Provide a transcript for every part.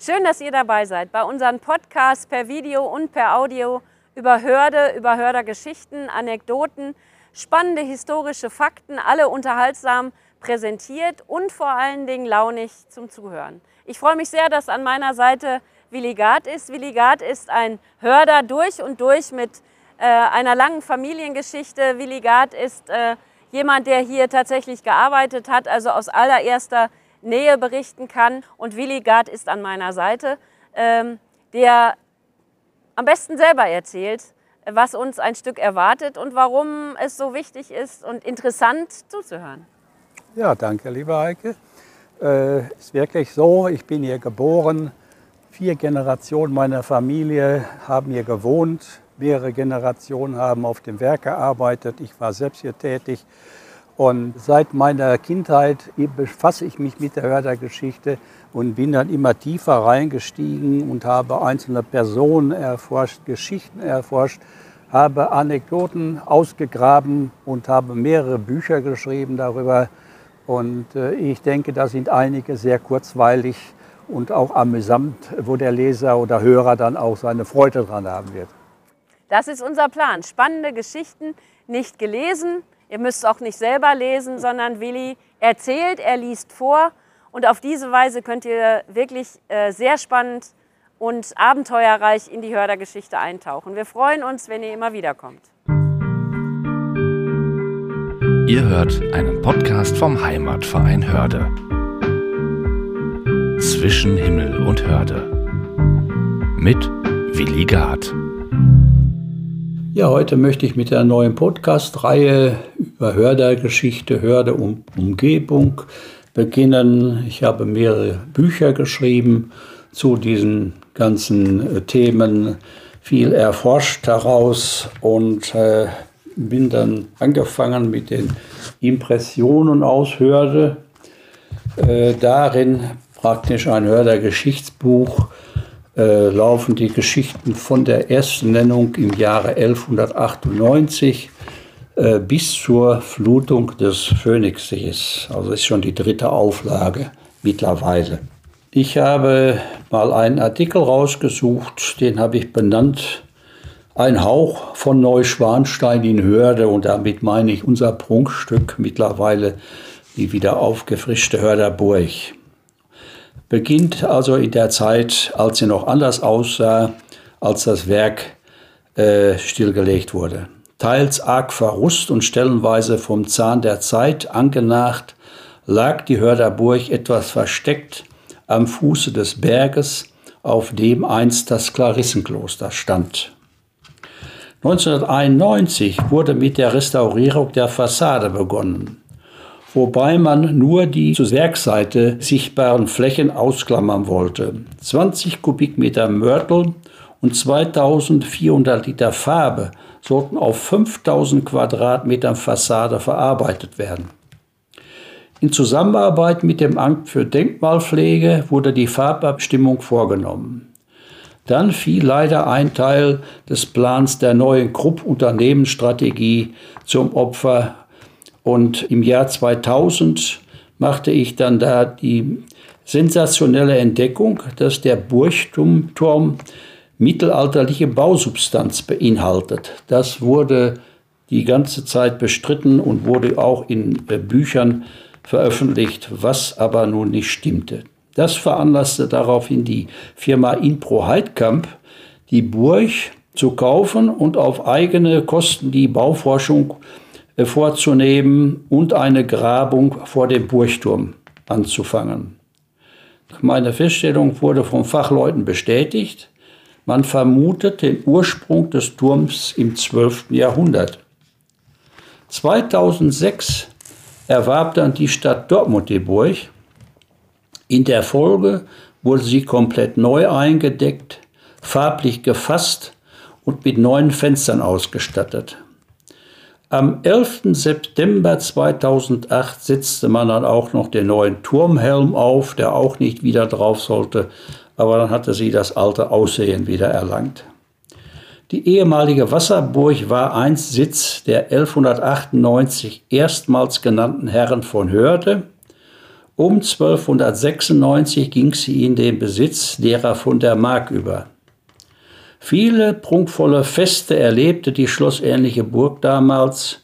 Schön, dass ihr dabei seid bei unseren Podcasts per Video und per Audio über Hörde, über Hördergeschichten, Anekdoten, spannende historische Fakten, alle unterhaltsam präsentiert und vor allen Dingen launig zum Zuhören. Ich freue mich sehr, dass an meiner Seite Willi Gard ist. Willi Gard ist ein Hörder durch und durch mit äh, einer langen Familiengeschichte. Willi Gard ist äh, jemand, der hier tatsächlich gearbeitet hat, also aus allererster Nähe berichten kann. Und Willi Gard ist an meiner Seite, ähm, der am besten selber erzählt, was uns ein Stück erwartet und warum es so wichtig ist und interessant zuzuhören. Ja, danke, liebe Heike. Äh, ist wirklich so, ich bin hier geboren. Vier Generationen meiner Familie haben hier gewohnt. Mehrere Generationen haben auf dem Werk gearbeitet. Ich war selbst hier tätig. Und seit meiner Kindheit befasse ich mich mit der Hördergeschichte und bin dann immer tiefer reingestiegen und habe einzelne Personen erforscht, Geschichten erforscht, habe Anekdoten ausgegraben und habe mehrere Bücher geschrieben darüber. Und äh, ich denke, da sind einige sehr kurzweilig und auch amüsant, wo der Leser oder Hörer dann auch seine Freude dran haben wird. Das ist unser Plan. Spannende Geschichten, nicht gelesen, Ihr müsst auch nicht selber lesen, sondern Willi erzählt, er liest vor. Und auf diese Weise könnt ihr wirklich äh, sehr spannend und abenteuerreich in die Hördergeschichte eintauchen. Wir freuen uns, wenn ihr immer wieder kommt. Ihr hört einen Podcast vom Heimatverein Hörde. Zwischen Himmel und Hörde. Mit Willi Gard. Ja, heute möchte ich mit der neuen Podcast-Reihe über Hördergeschichte, Umgebung beginnen. Ich habe mehrere Bücher geschrieben zu diesen ganzen äh, Themen, viel erforscht daraus und äh, bin dann angefangen mit den Impressionen aus Hörde. Äh, darin praktisch ein Hörder-Geschichtsbuch äh, laufen die Geschichten von der ersten Nennung im Jahre 1198 äh, bis zur Flutung des Phoenixsees. Also ist schon die dritte Auflage mittlerweile. Ich habe mal einen Artikel rausgesucht, den habe ich benannt Ein Hauch von Neuschwanstein in Hörde und damit meine ich unser Prunkstück mittlerweile die wieder aufgefrischte Hörderburg beginnt also in der Zeit, als sie noch anders aussah, als das Werk äh, stillgelegt wurde. Teils arg verrust und stellenweise vom Zahn der Zeit angenacht, lag die Hörderburg etwas versteckt am Fuße des Berges, auf dem einst das Klarissenkloster stand. 1991 wurde mit der Restaurierung der Fassade begonnen wobei man nur die zur Werkseite sichtbaren Flächen ausklammern wollte. 20 Kubikmeter Mörtel und 2400 Liter Farbe sollten auf 5000 Quadratmetern Fassade verarbeitet werden. In Zusammenarbeit mit dem Amt für Denkmalpflege wurde die Farbabstimmung vorgenommen. Dann fiel leider ein Teil des Plans der neuen Krupp-Unternehmensstrategie zum Opfer und im Jahr 2000 machte ich dann da die sensationelle Entdeckung, dass der Burgturm mittelalterliche Bausubstanz beinhaltet. Das wurde die ganze Zeit bestritten und wurde auch in äh, Büchern veröffentlicht, was aber nun nicht stimmte. Das veranlasste daraufhin die Firma Inpro Heidkamp, die Burg zu kaufen und auf eigene Kosten die Bauforschung vorzunehmen und eine Grabung vor dem Burgturm anzufangen. Meine Feststellung wurde von Fachleuten bestätigt. Man vermutet den Ursprung des Turms im 12. Jahrhundert. 2006 erwarb dann die Stadt Dortmund die Burg. In der Folge wurde sie komplett neu eingedeckt, farblich gefasst und mit neuen Fenstern ausgestattet. Am 11. September 2008 setzte man dann auch noch den neuen Turmhelm auf, der auch nicht wieder drauf sollte, aber dann hatte sie das alte Aussehen wieder erlangt. Die ehemalige Wasserburg war einst Sitz der 1198 erstmals genannten Herren von Hörde Um 1296 ging sie in den Besitz derer von der Mark über. Viele prunkvolle Feste erlebte die schlossähnliche Burg damals.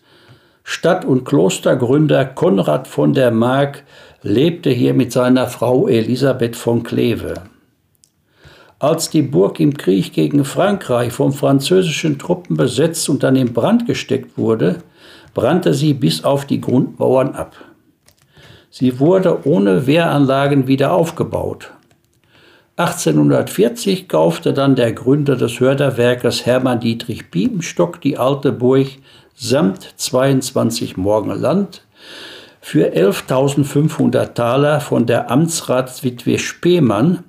Stadt- und Klostergründer Konrad von der Mark lebte hier mit seiner Frau Elisabeth von Kleve. Als die Burg im Krieg gegen Frankreich von französischen Truppen besetzt und dann in Brand gesteckt wurde, brannte sie bis auf die Grundmauern ab. Sie wurde ohne Wehranlagen wieder aufgebaut. 1840 kaufte dann der Gründer des Hörderwerkes Hermann Dietrich Biebenstock die alte Burg samt 22 Morgen Land für 11.500 Taler von der Amtsratswitwe Spemann,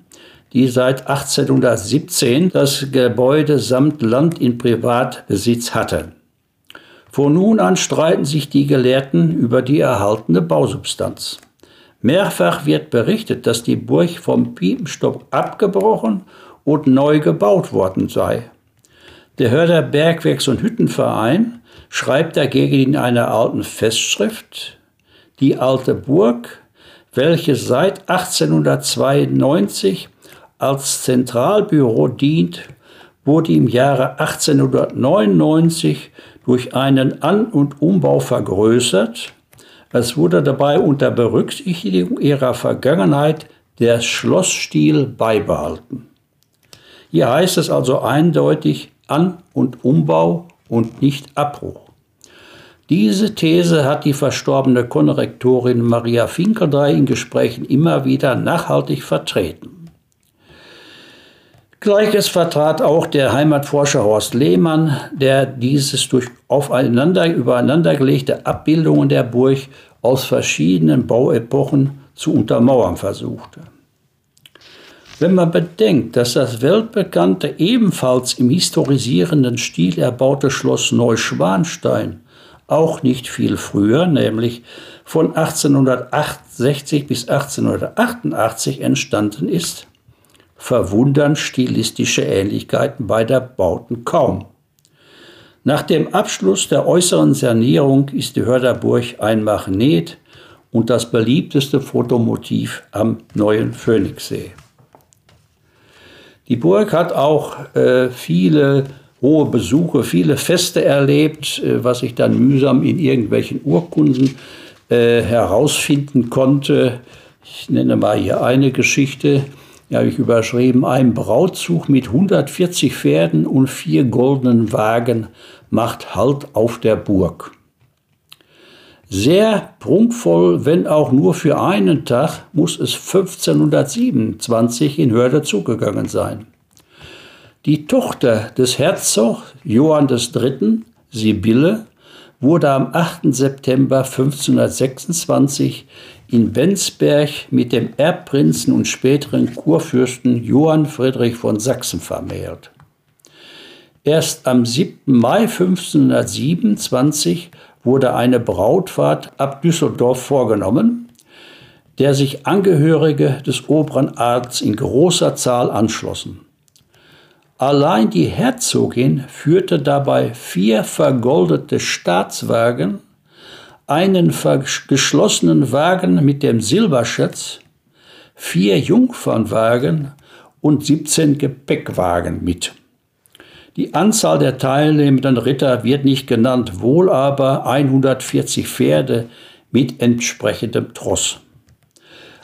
die seit 1817 das Gebäude samt Land in Privatbesitz hatte. Von nun an streiten sich die Gelehrten über die erhaltene Bausubstanz. Mehrfach wird berichtet, dass die Burg vom Piepenstock abgebrochen und neu gebaut worden sei. Der Hörder Bergwerks- und Hüttenverein schreibt dagegen in einer alten Festschrift, die alte Burg, welche seit 1892 als Zentralbüro dient, wurde im Jahre 1899 durch einen An- und Umbau vergrößert es wurde dabei unter Berücksichtigung ihrer Vergangenheit der Schlossstil beibehalten. Hier heißt es also eindeutig An- und Umbau und nicht Abbruch. Diese These hat die verstorbene Konrektorin Maria Finkeldrei in Gesprächen immer wieder nachhaltig vertreten. Gleiches vertrat auch der Heimatforscher Horst Lehmann, der dieses durch aufeinander übereinandergelegte Abbildungen der Burg aus verschiedenen Bauepochen zu untermauern versuchte. Wenn man bedenkt, dass das weltbekannte, ebenfalls im historisierenden Stil erbaute Schloss Neuschwanstein auch nicht viel früher, nämlich von 1868 bis 1888 entstanden ist, verwundern stilistische Ähnlichkeiten beider Bauten kaum. Nach dem Abschluss der äußeren Sanierung ist die Hörderburg ein Magnet und das beliebteste Fotomotiv am neuen Phoenixsee. Die Burg hat auch äh, viele hohe Besuche, viele Feste erlebt, äh, was ich dann mühsam in irgendwelchen Urkunden äh, herausfinden konnte. Ich nenne mal hier eine Geschichte ja, habe ich überschrieben, ein Brautzug mit 140 Pferden und vier goldenen Wagen macht Halt auf der Burg. Sehr prunkvoll, wenn auch nur für einen Tag, muss es 1527 in Hörde zugegangen sein. Die Tochter des Herzogs Johann III., Sibylle, wurde am 8. September 1526 in Bensberg mit dem Erbprinzen und späteren Kurfürsten Johann Friedrich von Sachsen vermählt. Erst am 7. Mai 1527 wurde eine Brautfahrt ab Düsseldorf vorgenommen, der sich Angehörige des oberen Adels in großer Zahl anschlossen. Allein die Herzogin führte dabei vier vergoldete Staatswagen einen geschlossenen Wagen mit dem Silberschätz, vier Jungfernwagen und 17 Gepäckwagen mit. Die Anzahl der teilnehmenden Ritter wird nicht genannt, wohl aber 140 Pferde mit entsprechendem Tross.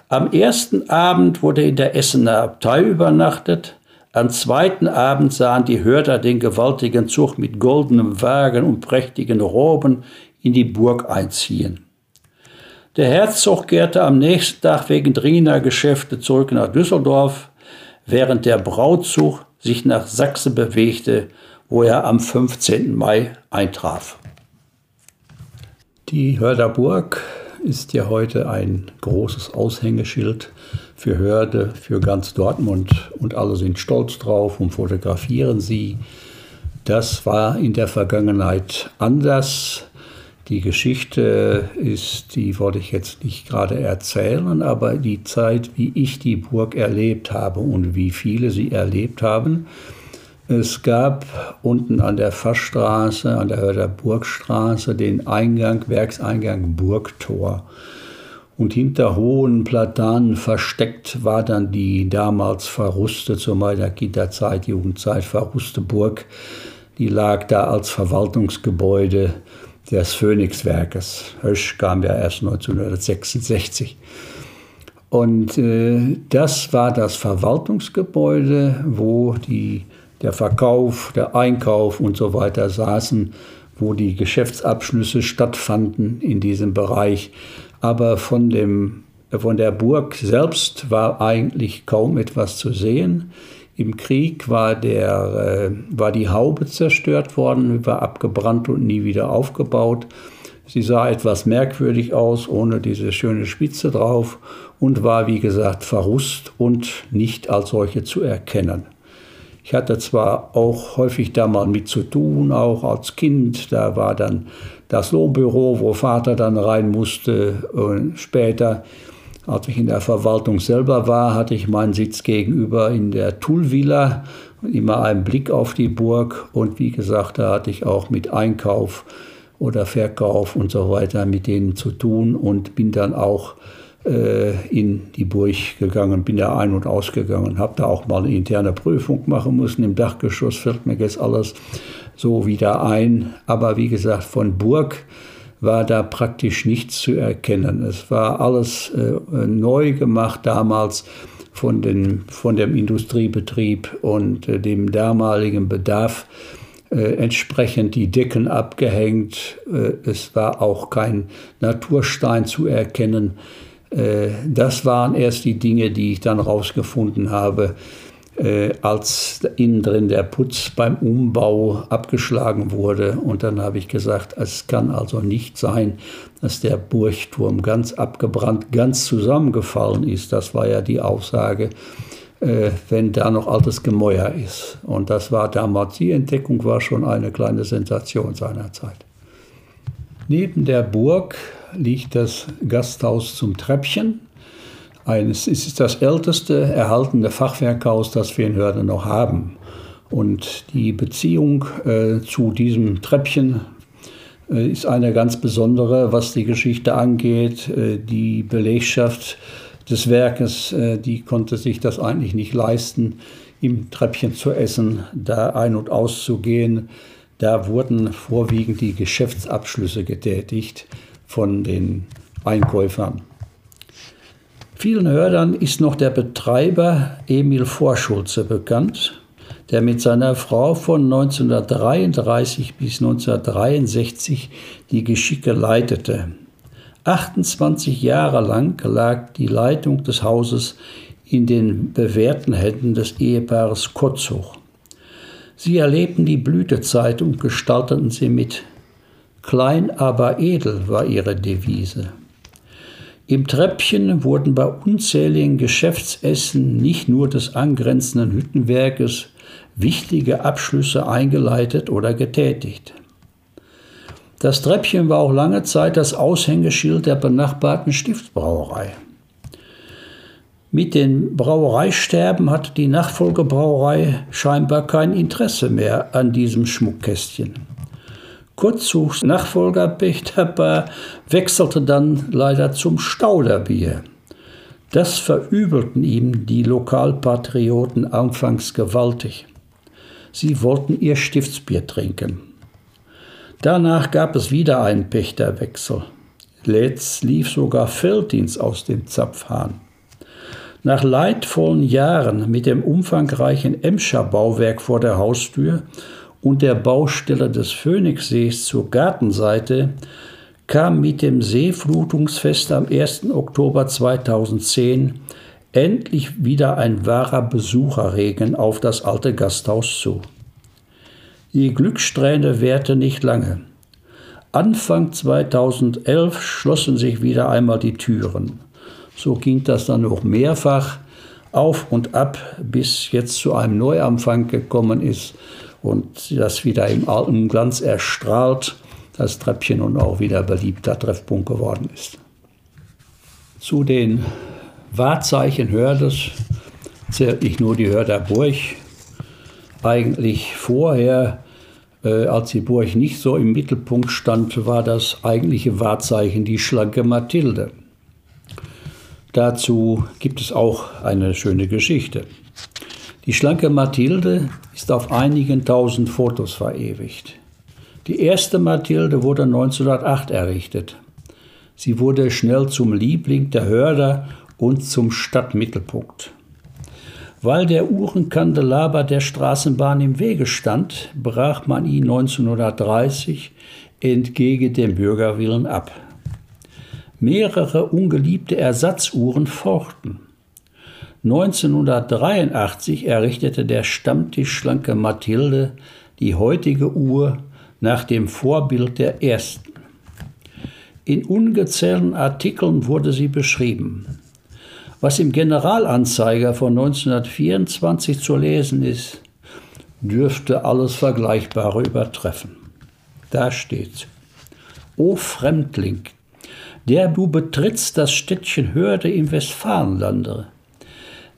Am ersten Abend wurde in der Essener Abtei übernachtet, am zweiten Abend sahen die Hörter den gewaltigen Zug mit goldenem Wagen und prächtigen Roben in die Burg einziehen. Der Herzog kehrte am nächsten Tag wegen dringender Geschäfte zurück nach Düsseldorf, während der Brautzug sich nach Sachsen bewegte, wo er am 15. Mai eintraf. Die Hörderburg ist ja heute ein großes Aushängeschild für Hörde, für ganz Dortmund und alle sind stolz drauf und fotografieren sie. Das war in der Vergangenheit anders. Die Geschichte ist, die wollte ich jetzt nicht gerade erzählen, aber die Zeit, wie ich die Burg erlebt habe und wie viele sie erlebt haben. Es gab unten an der Fassstraße, an der Hörder Burgstraße, den Eingang, Werkseingang Burgtor. Und hinter hohen Platanen versteckt war dann die damals verruste, zu meiner Kinderzeit, Jugendzeit verruste Burg. Die lag da als Verwaltungsgebäude des Phoenixwerkes. Hösch kam ja erst 1966. Und äh, das war das Verwaltungsgebäude, wo die, der Verkauf, der Einkauf und so weiter saßen, wo die Geschäftsabschlüsse stattfanden in diesem Bereich. Aber von, dem, von der Burg selbst war eigentlich kaum etwas zu sehen. Im Krieg war, der, äh, war die Haube zerstört worden, war abgebrannt und nie wieder aufgebaut. Sie sah etwas merkwürdig aus, ohne diese schöne Spitze drauf und war, wie gesagt, verrust und nicht als solche zu erkennen. Ich hatte zwar auch häufig da mal mit zu tun, auch als Kind. Da war dann das Lohnbüro, wo Vater dann rein musste. Und später, als ich in der Verwaltung selber war, hatte ich meinen Sitz gegenüber in der Tulvilla, immer einen Blick auf die Burg. Und wie gesagt, da hatte ich auch mit Einkauf oder Verkauf und so weiter mit denen zu tun und bin dann auch äh, in die Burg gegangen, bin da ein- und ausgegangen, habe da auch mal eine interne Prüfung machen müssen. Im Dachgeschoss fällt mir jetzt alles so wieder ein. Aber wie gesagt, von Burg war da praktisch nichts zu erkennen. Es war alles äh, neu gemacht damals von, den, von dem Industriebetrieb und äh, dem damaligen Bedarf äh, entsprechend die Decken abgehängt. Äh, es war auch kein Naturstein zu erkennen. Äh, das waren erst die Dinge, die ich dann rausgefunden habe, äh, als innen drin der Putz beim Umbau abgeschlagen wurde. Und dann habe ich gesagt, es kann also nicht sein, dass der Burgturm ganz abgebrannt, ganz zusammengefallen ist. Das war ja die Aussage, äh, wenn da noch altes Gemäuer ist. Und das war damals, die Entdeckung war schon eine kleine Sensation seinerzeit. Neben der Burg liegt das Gasthaus zum Treppchen. Es ist das älteste erhaltene Fachwerkhaus, das wir in Hörde noch haben. Und die Beziehung äh, zu diesem Treppchen äh, ist eine ganz besondere, was die Geschichte angeht. Äh, die Belegschaft des Werkes, äh, die konnte sich das eigentlich nicht leisten, im Treppchen zu essen, da ein- und auszugehen. Da wurden vorwiegend die Geschäftsabschlüsse getätigt von den Einkäufern. Vielen Hörern ist noch der Betreiber Emil Vorschulze bekannt, der mit seiner Frau von 1933 bis 1963 die Geschicke leitete. 28 Jahre lang lag die Leitung des Hauses in den bewährten Händen des Ehepaares Kotzhoch. Sie erlebten die Blütezeit und gestalteten sie mit. Klein aber edel war ihre Devise. Im Treppchen wurden bei unzähligen Geschäftsessen nicht nur des angrenzenden Hüttenwerkes wichtige Abschlüsse eingeleitet oder getätigt. Das Treppchen war auch lange Zeit das Aushängeschild der benachbarten Stiftsbrauerei. Mit den Brauereisterben hatte die Nachfolgebrauerei scheinbar kein Interesse mehr an diesem Schmuckkästchen. Kurzzugs Nachfolger Bechterbar wechselte dann leider zum Stauderbier. Das verübelten ihm die Lokalpatrioten anfangs gewaltig. Sie wollten ihr Stiftsbier trinken. Danach gab es wieder einen Pächterwechsel. Letzt lief sogar Felddienst aus dem Zapfhahn. Nach leidvollen Jahren mit dem umfangreichen Emscher Bauwerk vor der Haustür und der Baustelle des Phoenixsees zur Gartenseite kam mit dem Seeflutungsfest am 1. Oktober 2010 endlich wieder ein wahrer Besucherregen auf das alte Gasthaus zu. Die Glückssträhne währte nicht lange. Anfang 2011 schlossen sich wieder einmal die Türen. So ging das dann noch mehrfach auf und ab, bis jetzt zu einem Neuanfang gekommen ist und das wieder im alten Glanz erstrahlt, das Treppchen und auch wieder beliebter Treffpunkt geworden ist. Zu den Wahrzeichen Hördes zählt nicht nur die Hörder Burg. Eigentlich vorher, äh, als die Burg nicht so im Mittelpunkt stand, war das eigentliche Wahrzeichen die schlanke Mathilde. Dazu gibt es auch eine schöne Geschichte. Die schlanke Mathilde ist auf einigen tausend Fotos verewigt. Die erste Mathilde wurde 1908 errichtet. Sie wurde schnell zum Liebling der Hörder und zum Stadtmittelpunkt. Weil der Uhrenkandelaber der Straßenbahn im Wege stand, brach man ihn 1930 entgegen dem Bürgerwillen ab. Mehrere ungeliebte Ersatzuhren fochten. 1983 errichtete der Stammtisch Schlanke Mathilde die heutige Uhr nach dem Vorbild der ersten. In ungezählten Artikeln wurde sie beschrieben. Was im Generalanzeiger von 1924 zu lesen ist, dürfte alles Vergleichbare übertreffen. Da steht: O Fremdling, der du betrittst das Städtchen Hörde im Westfalenlande,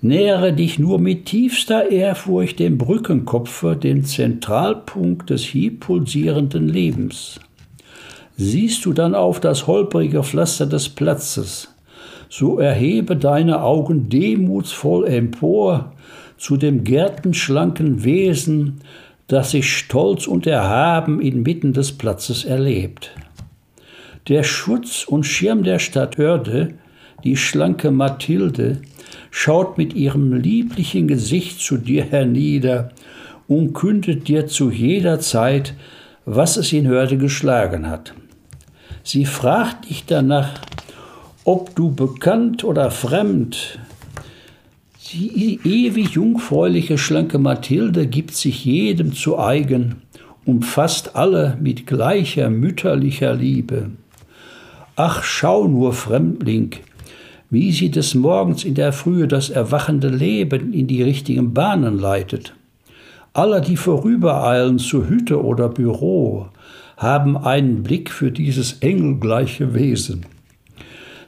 nähere dich nur mit tiefster Ehrfurcht dem Brückenkopfe, dem Zentralpunkt des hier pulsierenden Lebens. Siehst du dann auf das holprige Pflaster des Platzes, so erhebe deine Augen demutsvoll empor zu dem gärtenschlanken Wesen, das sich stolz und erhaben inmitten des Platzes erlebt. Der Schutz und Schirm der Stadt Hörde, die schlanke Mathilde, schaut mit ihrem lieblichen Gesicht zu dir hernieder und kündet dir zu jeder Zeit, was es in Hörde geschlagen hat. Sie fragt dich danach, ob du bekannt oder fremd. Die ewig jungfräuliche, schlanke Mathilde gibt sich jedem zu eigen, umfasst alle mit gleicher mütterlicher Liebe. Ach, schau nur, Fremdling, wie sie des Morgens in der Frühe das erwachende Leben in die richtigen Bahnen leitet. Alle, die vorübereilen zu Hütte oder Büro, haben einen Blick für dieses engelgleiche Wesen.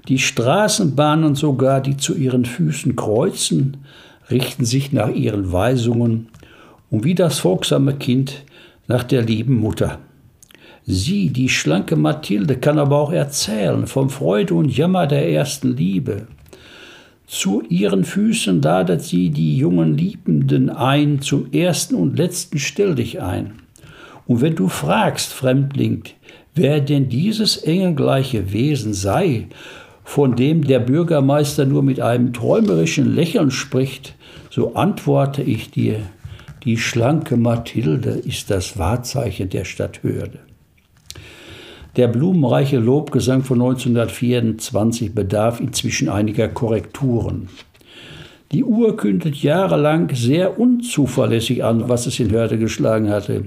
Die Straßenbahnen sogar, die zu ihren Füßen kreuzen, richten sich nach ihren Weisungen und wie das folgsame Kind nach der lieben Mutter. Sie, die schlanke Mathilde, kann aber auch erzählen vom Freude und Jammer der ersten Liebe. Zu ihren Füßen ladet sie die jungen Liebenden ein, zum ersten und letzten stell dich ein. Und wenn du fragst, Fremdling, wer denn dieses engelgleiche Wesen sei, von dem der Bürgermeister nur mit einem träumerischen Lächeln spricht, so antworte ich dir, die schlanke Mathilde ist das Wahrzeichen der Stadt Hörde. Der blumenreiche Lobgesang von 1924 bedarf inzwischen einiger Korrekturen. Die Uhr kündet jahrelang sehr unzuverlässig an, was es in Hörde geschlagen hatte.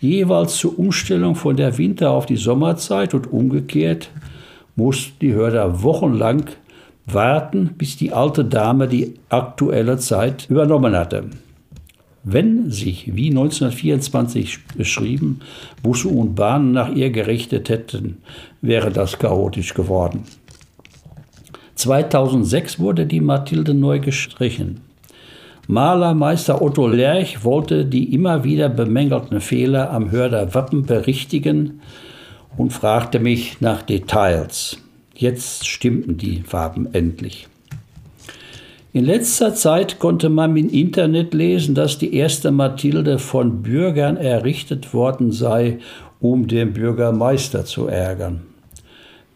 Jeweils zur Umstellung von der Winter- auf die Sommerzeit und umgekehrt mussten die Hörder wochenlang warten, bis die alte Dame die aktuelle Zeit übernommen hatte. Wenn sich, wie 1924 beschrieben, Busse und Bahnen nach ihr gerichtet hätten, wäre das chaotisch geworden. 2006 wurde die Mathilde neu gestrichen. Malermeister Otto Lerch wollte die immer wieder bemängelten Fehler am Hörder Wappen berichtigen und fragte mich nach Details. Jetzt stimmten die Farben endlich. In letzter Zeit konnte man im Internet lesen, dass die erste Mathilde von Bürgern errichtet worden sei, um den Bürgermeister zu ärgern.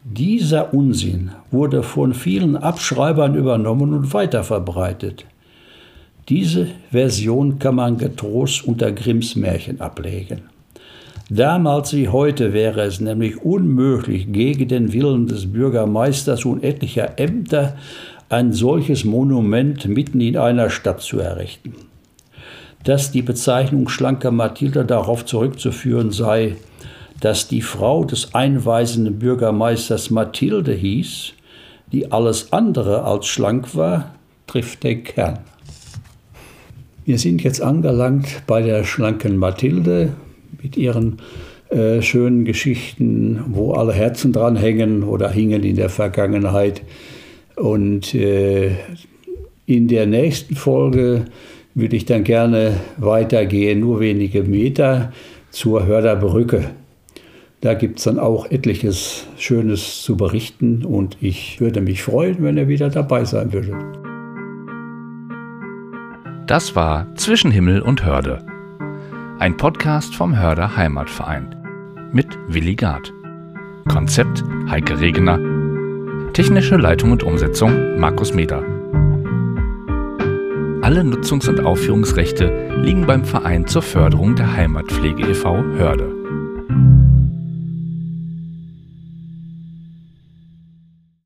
Dieser Unsinn wurde von vielen Abschreibern übernommen und weiterverbreitet. Diese Version kann man getrost unter Grimms Märchen ablegen. Damals wie heute wäre es nämlich unmöglich, gegen den Willen des Bürgermeisters und etlicher Ämter ein solches Monument mitten in einer Stadt zu errichten. Dass die Bezeichnung schlanker Mathilde darauf zurückzuführen sei, dass die Frau des einweisenden Bürgermeisters Mathilde hieß, die alles andere als schlank war, trifft den Kern. Wir sind jetzt angelangt bei der schlanken Mathilde mit ihren äh, schönen Geschichten, wo alle Herzen dran hängen oder hingen in der Vergangenheit. Und äh, in der nächsten Folge würde ich dann gerne weitergehen, nur wenige Meter zur Hörderbrücke. Da gibt es dann auch etliches Schönes zu berichten und ich würde mich freuen, wenn er wieder dabei sein würde. Das war Zwischen Himmel und Hörde. Ein Podcast vom Hörder Heimatverein mit Willi Gard. Konzept Heike Regener. Technische Leitung und Umsetzung Markus Meder. Alle Nutzungs- und Aufführungsrechte liegen beim Verein zur Förderung der Heimatpflege e.V. Hörde.